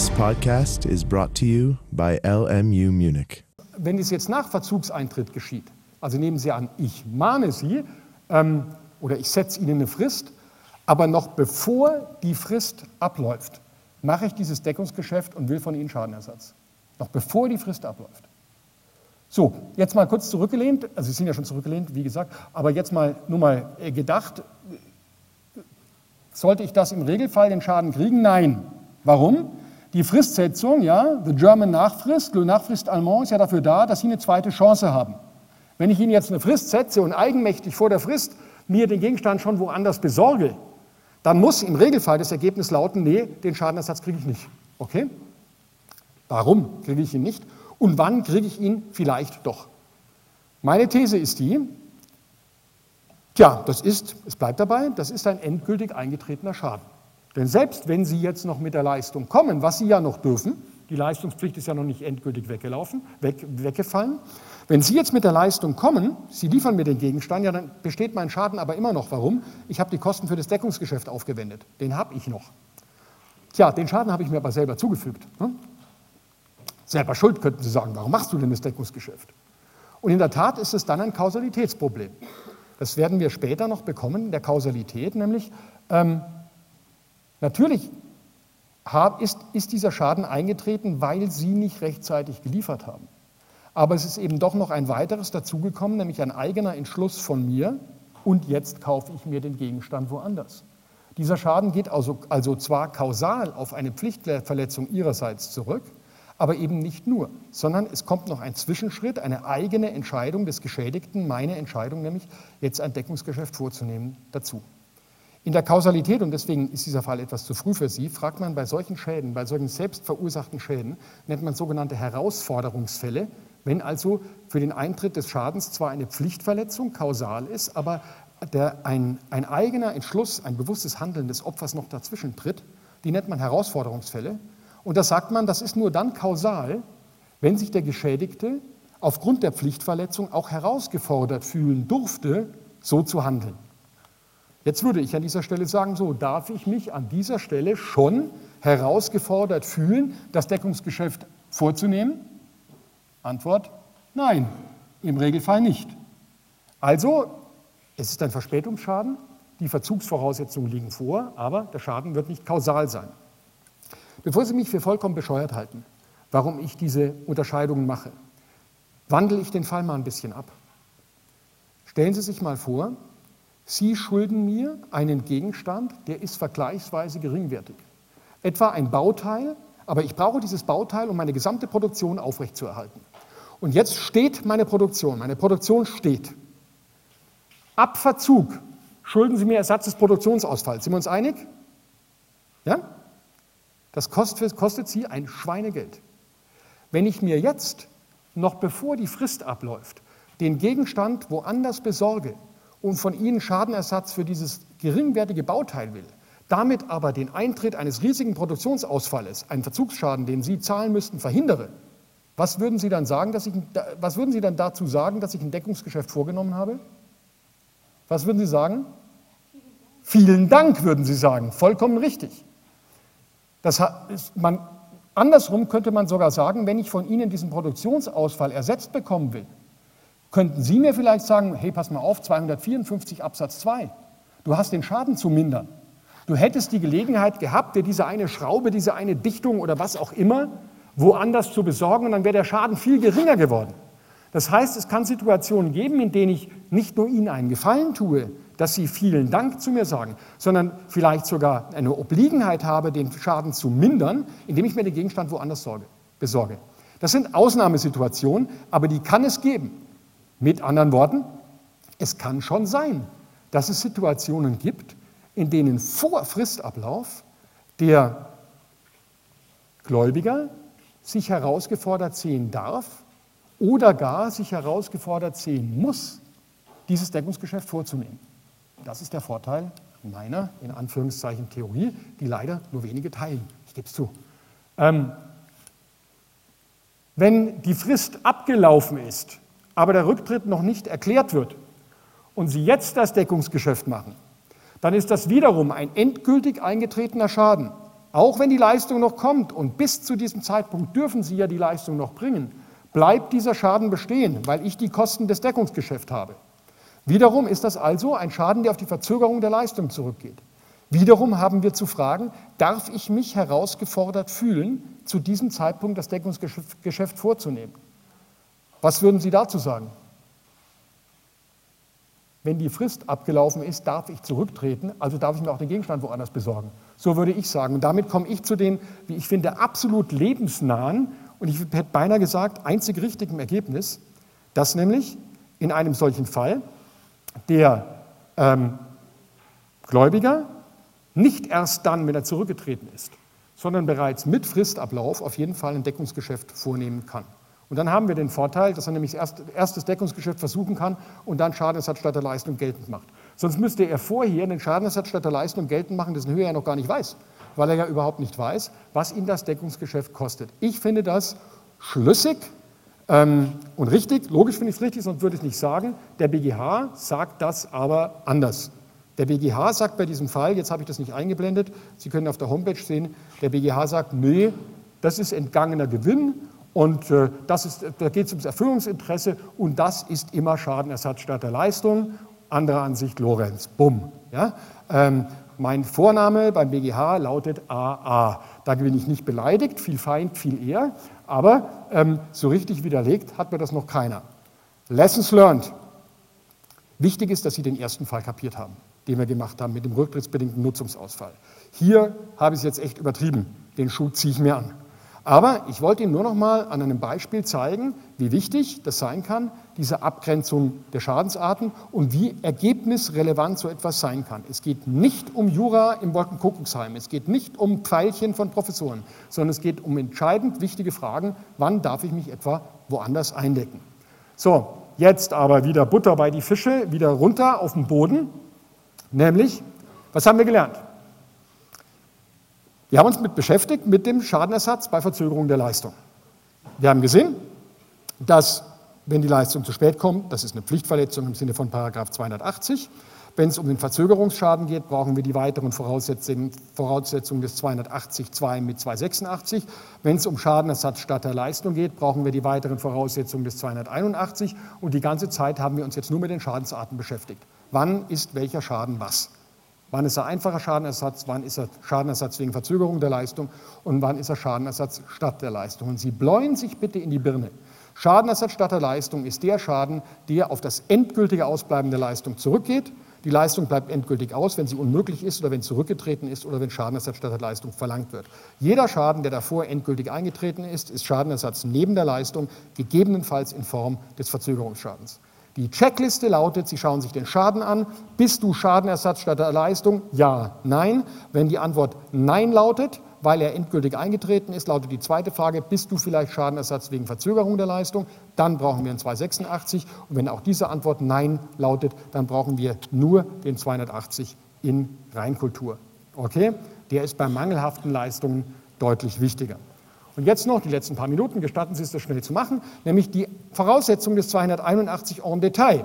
This podcast is brought to you by LMU Munich. Wenn es jetzt nach Verzugseintritt geschieht, also nehmen Sie an, ich mahne Sie ähm, oder ich setze Ihnen eine Frist, aber noch bevor die Frist abläuft, mache ich dieses Deckungsgeschäft und will von Ihnen Schadenersatz. Noch bevor die Frist abläuft. So, jetzt mal kurz zurückgelehnt, also Sie sind ja schon zurückgelehnt, wie gesagt, aber jetzt mal nur mal äh, gedacht, sollte ich das im Regelfall den Schaden kriegen? Nein. Warum? Die Fristsetzung, ja, the German Nachfrist, le Nachfrist Allemand ist ja dafür da, dass Sie eine zweite Chance haben. Wenn ich Ihnen jetzt eine Frist setze und eigenmächtig vor der Frist mir den Gegenstand schon woanders besorge, dann muss im Regelfall das Ergebnis lauten, nee, den Schadenersatz kriege ich nicht. Okay? Warum kriege ich ihn nicht? Und wann kriege ich ihn vielleicht doch? Meine These ist die, tja, das ist, es bleibt dabei, das ist ein endgültig eingetretener Schaden. Denn selbst wenn Sie jetzt noch mit der Leistung kommen, was Sie ja noch dürfen, die Leistungspflicht ist ja noch nicht endgültig weggelaufen, weg, weggefallen. Wenn Sie jetzt mit der Leistung kommen, Sie liefern mir den Gegenstand, ja, dann besteht mein Schaden aber immer noch. Warum? Ich habe die Kosten für das Deckungsgeschäft aufgewendet. Den habe ich noch. Tja, den Schaden habe ich mir aber selber zugefügt. Ne? Selber schuld, könnten Sie sagen. Warum machst du denn das Deckungsgeschäft? Und in der Tat ist es dann ein Kausalitätsproblem. Das werden wir später noch bekommen, der Kausalität, nämlich ähm, Natürlich ist, dieser Schaden eingetreten, weil Sie nicht rechtzeitig geliefert haben. Aber es ist eben doch noch ein weiteres dazugekommen, nämlich ein eigener Entschluss von mir und jetzt kaufe ich mir den Gegenstand woanders. Dieser Schaden geht also, also zwar kausal auf eine Pflichtverletzung Ihrerseits zurück, aber eben nicht nur, sondern es kommt noch ein Zwischenschritt, eine eigene Entscheidung des Geschädigten, meine Entscheidung nämlich, jetzt ein Deckungsgeschäft vorzunehmen, dazu. In der Kausalität, und deswegen ist dieser Fall etwas zu früh für Sie, fragt man bei solchen Schäden, bei solchen selbstverursachten Schäden, nennt man sogenannte Herausforderungsfälle, wenn also für den Eintritt des Schadens zwar eine Pflichtverletzung kausal ist, aber der, ein, ein eigener Entschluss, ein bewusstes Handeln des Opfers noch dazwischen tritt, die nennt man Herausforderungsfälle. Und da sagt man, das ist nur dann kausal, wenn sich der Geschädigte aufgrund der Pflichtverletzung auch herausgefordert fühlen durfte, so zu handeln. Jetzt würde ich an dieser Stelle sagen, so darf ich mich an dieser Stelle schon herausgefordert fühlen, das Deckungsgeschäft vorzunehmen? Antwort, nein, im Regelfall nicht. Also, es ist ein Verspätungsschaden, die Verzugsvoraussetzungen liegen vor, aber der Schaden wird nicht kausal sein. Bevor Sie mich für vollkommen bescheuert halten, warum ich diese Unterscheidungen mache, wandle ich den Fall mal ein bisschen ab. Stellen Sie sich mal vor, Sie schulden mir einen Gegenstand, der ist vergleichsweise geringwertig. Etwa ein Bauteil, aber ich brauche dieses Bauteil, um meine gesamte Produktion aufrechtzuerhalten. Und jetzt steht meine Produktion, meine Produktion steht. Ab Verzug schulden Sie mir Ersatz des Produktionsausfalls. Sind wir uns einig? Ja? Das kostet, kostet Sie ein Schweinegeld. Wenn ich mir jetzt, noch bevor die Frist abläuft, den Gegenstand woanders besorge, und von ihnen Schadenersatz für dieses geringwertige Bauteil will, damit aber den Eintritt eines riesigen Produktionsausfalles, einen Verzugsschaden, den Sie zahlen müssten, verhindere, was würden Sie dann sagen, dass ich, was würden Sie dann dazu sagen, dass ich ein Deckungsgeschäft vorgenommen habe? Was würden Sie sagen? Vielen Dank, würden Sie sagen. Vollkommen richtig. Das man, andersrum könnte man sogar sagen, wenn ich von Ihnen diesen Produktionsausfall ersetzt bekommen will, Könnten Sie mir vielleicht sagen, hey, pass mal auf, 254 Absatz 2, du hast den Schaden zu mindern. Du hättest die Gelegenheit gehabt, dir diese eine Schraube, diese eine Dichtung oder was auch immer woanders zu besorgen und dann wäre der Schaden viel geringer geworden. Das heißt, es kann Situationen geben, in denen ich nicht nur Ihnen einen Gefallen tue, dass Sie vielen Dank zu mir sagen, sondern vielleicht sogar eine Obliegenheit habe, den Schaden zu mindern, indem ich mir den Gegenstand woanders sorge, besorge. Das sind Ausnahmesituationen, aber die kann es geben. Mit anderen Worten, es kann schon sein, dass es Situationen gibt, in denen vor Fristablauf der Gläubiger sich herausgefordert sehen darf oder gar sich herausgefordert sehen muss, dieses Deckungsgeschäft vorzunehmen. Das ist der Vorteil meiner, in Anführungszeichen, Theorie, die leider nur wenige teilen. Ich gebe es zu. Ähm, wenn die Frist abgelaufen ist, aber der Rücktritt noch nicht erklärt wird und Sie jetzt das Deckungsgeschäft machen, dann ist das wiederum ein endgültig eingetretener Schaden. auch wenn die Leistung noch kommt und bis zu diesem Zeitpunkt dürfen Sie ja die Leistung noch bringen, bleibt dieser Schaden bestehen, weil ich die Kosten des Deckungsgeschäfts habe. Wiederum ist das also ein Schaden, der auf die Verzögerung der Leistung zurückgeht. Wiederum haben wir zu fragen, darf ich mich herausgefordert fühlen, zu diesem Zeitpunkt das Deckungsgeschäft vorzunehmen? Was würden Sie dazu sagen? Wenn die Frist abgelaufen ist, darf ich zurücktreten, also darf ich mir auch den Gegenstand woanders besorgen. So würde ich sagen. Und damit komme ich zu dem, wie ich finde, absolut lebensnahen und ich hätte beinahe gesagt, einzig richtigen Ergebnis, dass nämlich in einem solchen Fall der ähm, Gläubiger nicht erst dann, wenn er zurückgetreten ist, sondern bereits mit Fristablauf auf jeden Fall ein Deckungsgeschäft vornehmen kann. Und dann haben wir den Vorteil, dass er nämlich erst, erst das Deckungsgeschäft versuchen kann und dann Schadenersatz statt der Leistung geltend macht. Sonst müsste er vorher den Schadenersatz statt der Leistung geltend machen, dessen Höhe er noch gar nicht weiß, weil er ja überhaupt nicht weiß, was ihn das Deckungsgeschäft kostet. Ich finde das schlüssig ähm, und richtig. Logisch finde ich es richtig, sonst würde ich es nicht sagen. Der BGH sagt das aber anders. Der BGH sagt bei diesem Fall, jetzt habe ich das nicht eingeblendet, Sie können auf der Homepage sehen, der BGH sagt, nee, das ist entgangener Gewinn und äh, das ist, da geht es ums Erfüllungsinteresse und das ist immer Schadenersatz statt der Leistung. Andere Ansicht Lorenz. Bumm. Ja? Ähm, mein Vorname beim BGH lautet AA. Da bin ich nicht beleidigt, viel Feind, viel eher, aber ähm, so richtig widerlegt hat mir das noch keiner. Lessons learned. Wichtig ist, dass Sie den ersten Fall kapiert haben, den wir gemacht haben mit dem rücktrittsbedingten Nutzungsausfall. Hier habe ich es jetzt echt übertrieben. Den Schuh ziehe ich mir an. Aber ich wollte Ihnen nur noch mal an einem Beispiel zeigen, wie wichtig das sein kann, diese Abgrenzung der Schadensarten und wie ergebnisrelevant so etwas sein kann. Es geht nicht um Jura im Wolkenkuckucksheim, es geht nicht um Pfeilchen von Professoren, sondern es geht um entscheidend wichtige Fragen, wann darf ich mich etwa woanders eindecken. So, jetzt aber wieder Butter bei die Fische, wieder runter auf den Boden, nämlich, was haben wir gelernt? Wir haben uns mit beschäftigt mit dem Schadenersatz bei Verzögerung der Leistung. Wir haben gesehen, dass wenn die Leistung zu spät kommt, das ist eine Pflichtverletzung im Sinne von Paragraph 280. Wenn es um den Verzögerungsschaden geht, brauchen wir die weiteren Voraussetzungen, Voraussetzungen des 280.2 mit 286. Wenn es um Schadenersatz statt der Leistung geht, brauchen wir die weiteren Voraussetzungen des 281. Und die ganze Zeit haben wir uns jetzt nur mit den Schadensarten beschäftigt. Wann ist welcher Schaden was? Wann ist er einfacher Schadenersatz, wann ist er Schadenersatz wegen Verzögerung der Leistung und wann ist er Schadenersatz statt der Leistung. Und Sie bläuen sich bitte in die Birne. Schadenersatz statt der Leistung ist der Schaden, der auf das endgültige Ausbleiben der Leistung zurückgeht. Die Leistung bleibt endgültig aus, wenn sie unmöglich ist oder wenn zurückgetreten ist oder wenn Schadenersatz statt der Leistung verlangt wird. Jeder Schaden, der davor endgültig eingetreten ist, ist Schadenersatz neben der Leistung, gegebenenfalls in Form des Verzögerungsschadens. Die Checkliste lautet, Sie schauen sich den Schaden an. Bist du Schadenersatz statt der Leistung? Ja, nein. Wenn die Antwort Nein lautet, weil er endgültig eingetreten ist, lautet die zweite Frage, bist du vielleicht Schadenersatz wegen Verzögerung der Leistung? Dann brauchen wir einen 286. Und wenn auch diese Antwort Nein lautet, dann brauchen wir nur den 280 in Reinkultur. Okay? Der ist bei mangelhaften Leistungen deutlich wichtiger. Und jetzt noch die letzten paar Minuten, gestatten Sie es, das schnell zu machen, nämlich die Voraussetzungen des 281 en Detail,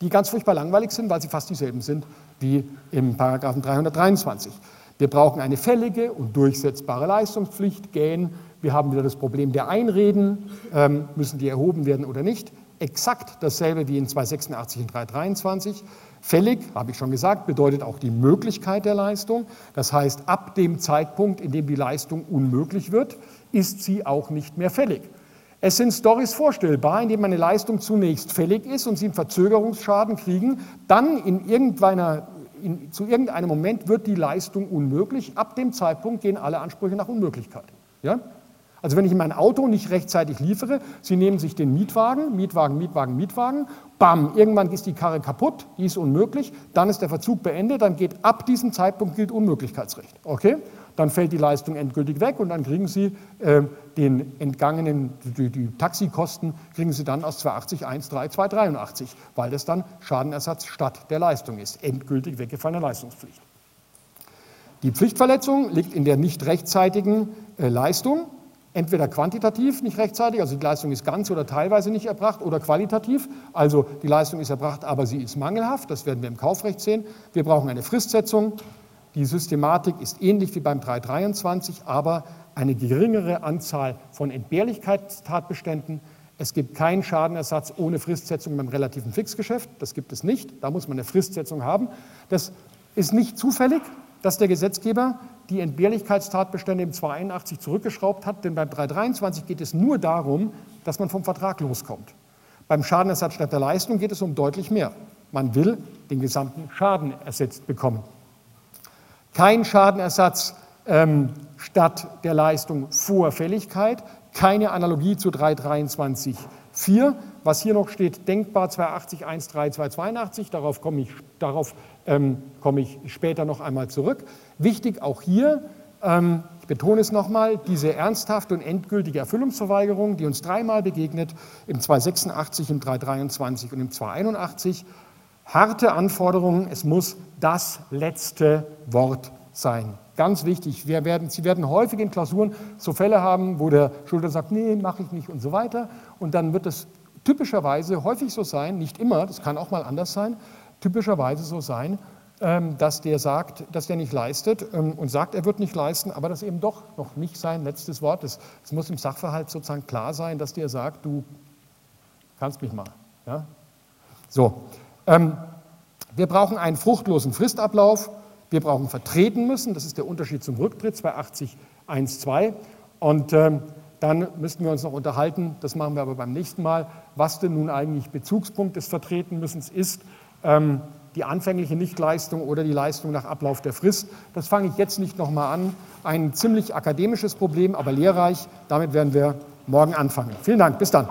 die ganz furchtbar langweilig sind, weil sie fast dieselben sind wie im Paragraphen 323. Wir brauchen eine fällige und durchsetzbare Leistungspflicht, gähn. Wir haben wieder das Problem der Einreden, ähm, müssen die erhoben werden oder nicht. Exakt dasselbe wie in 286 und 323. Fällig, habe ich schon gesagt, bedeutet auch die Möglichkeit der Leistung. Das heißt, ab dem Zeitpunkt, in dem die Leistung unmöglich wird, ist sie auch nicht mehr fällig. Es sind Stories vorstellbar, in denen eine Leistung zunächst fällig ist und Sie einen Verzögerungsschaden kriegen, dann in irgendeiner, in, zu irgendeinem Moment wird die Leistung unmöglich. Ab dem Zeitpunkt gehen alle Ansprüche nach Unmöglichkeit. Ja? Also wenn ich mein Auto nicht rechtzeitig liefere, Sie nehmen sich den Mietwagen, Mietwagen, Mietwagen, Mietwagen, bam, irgendwann ist die Karre kaputt, die ist unmöglich, dann ist der Verzug beendet, dann geht ab diesem Zeitpunkt gilt Unmöglichkeitsrecht. Okay? Dann fällt die Leistung endgültig weg und dann kriegen Sie äh, den entgangenen, die, die, Taxikosten kriegen Sie dann aus 280 1,3 283, weil das dann Schadenersatz statt der Leistung ist, endgültig weggefallene Leistungspflicht. Die Pflichtverletzung liegt in der nicht rechtzeitigen äh, Leistung entweder quantitativ nicht rechtzeitig, also die Leistung ist ganz oder teilweise nicht erbracht, oder qualitativ, also die Leistung ist erbracht, aber sie ist mangelhaft, das werden wir im Kaufrecht sehen. Wir brauchen eine Fristsetzung, Die Systematik ist ähnlich wie beim 323, aber eine geringere Anzahl von Entbehrlichkeitstatbeständen. Es gibt keinen Schadenersatz ohne Fristsetzung beim relativen Fixgeschäft. Das gibt es nicht. Da muss man eine Fristsetzung haben. Das ist nicht zufällig, dass der Gesetzgeber die Entbehrlichkeitstatbestände im 281 zurückgeschraubt hat, denn beim 323 geht es nur darum, dass man vom Vertrag loskommt. Beim Schadenersatz statt der Leistung geht es um deutlich mehr. Man will den gesamten Schaden ersetzt bekommen. Kein Schadenersatz ähm, statt der Leistung vor Fälligkeit, keine Analogie zu 323.4. Was hier noch steht, denkbar 280, 1.3, 282, darauf komme ich, ähm, komme ich später noch einmal zurück. Wichtig auch hier, ähm, ich betone es nochmal, diese ernsthafte und endgültige Erfüllungsverweigerung, die uns dreimal begegnet, im 286, im 323 und im 281, harte Anforderungen, es muss das letzte Wort sein. Ganz wichtig, wir werden, Sie werden häufig in Klausuren so Fälle haben, wo der Schulter sagt, nee, mache ich nicht und so weiter. Und dann wird es typischerweise häufig so sein, nicht immer, das kann auch mal anders sein, typischerweise so sein, ähm, dass der sagt, dass der nicht leistet ähm, und sagt, er wird nicht leisten, aber das eben doch noch nicht sein letztes Wort ist. Es muss im Sachverhalt sozusagen klar sein, dass der sagt, du kannst mich mal. Ja? So, ähm, wir brauchen einen fruchtlosen Fristablauf. Wir brauchen vertreten müssen, das ist der Unterschied zum Rücktritt 280 1.2. Und ähm, dann müssten wir uns noch unterhalten, das machen wir aber beim nächsten Mal, was denn nun eigentlich Bezugspunkt des Vertretenmüssens ist, ähm, die anfängliche Nichtleistung oder die Leistung nach Ablauf der Frist. Das fange ich jetzt nicht nochmal an. Ein ziemlich akademisches Problem, aber lehrreich. Damit werden wir morgen anfangen. Vielen Dank, bis dann.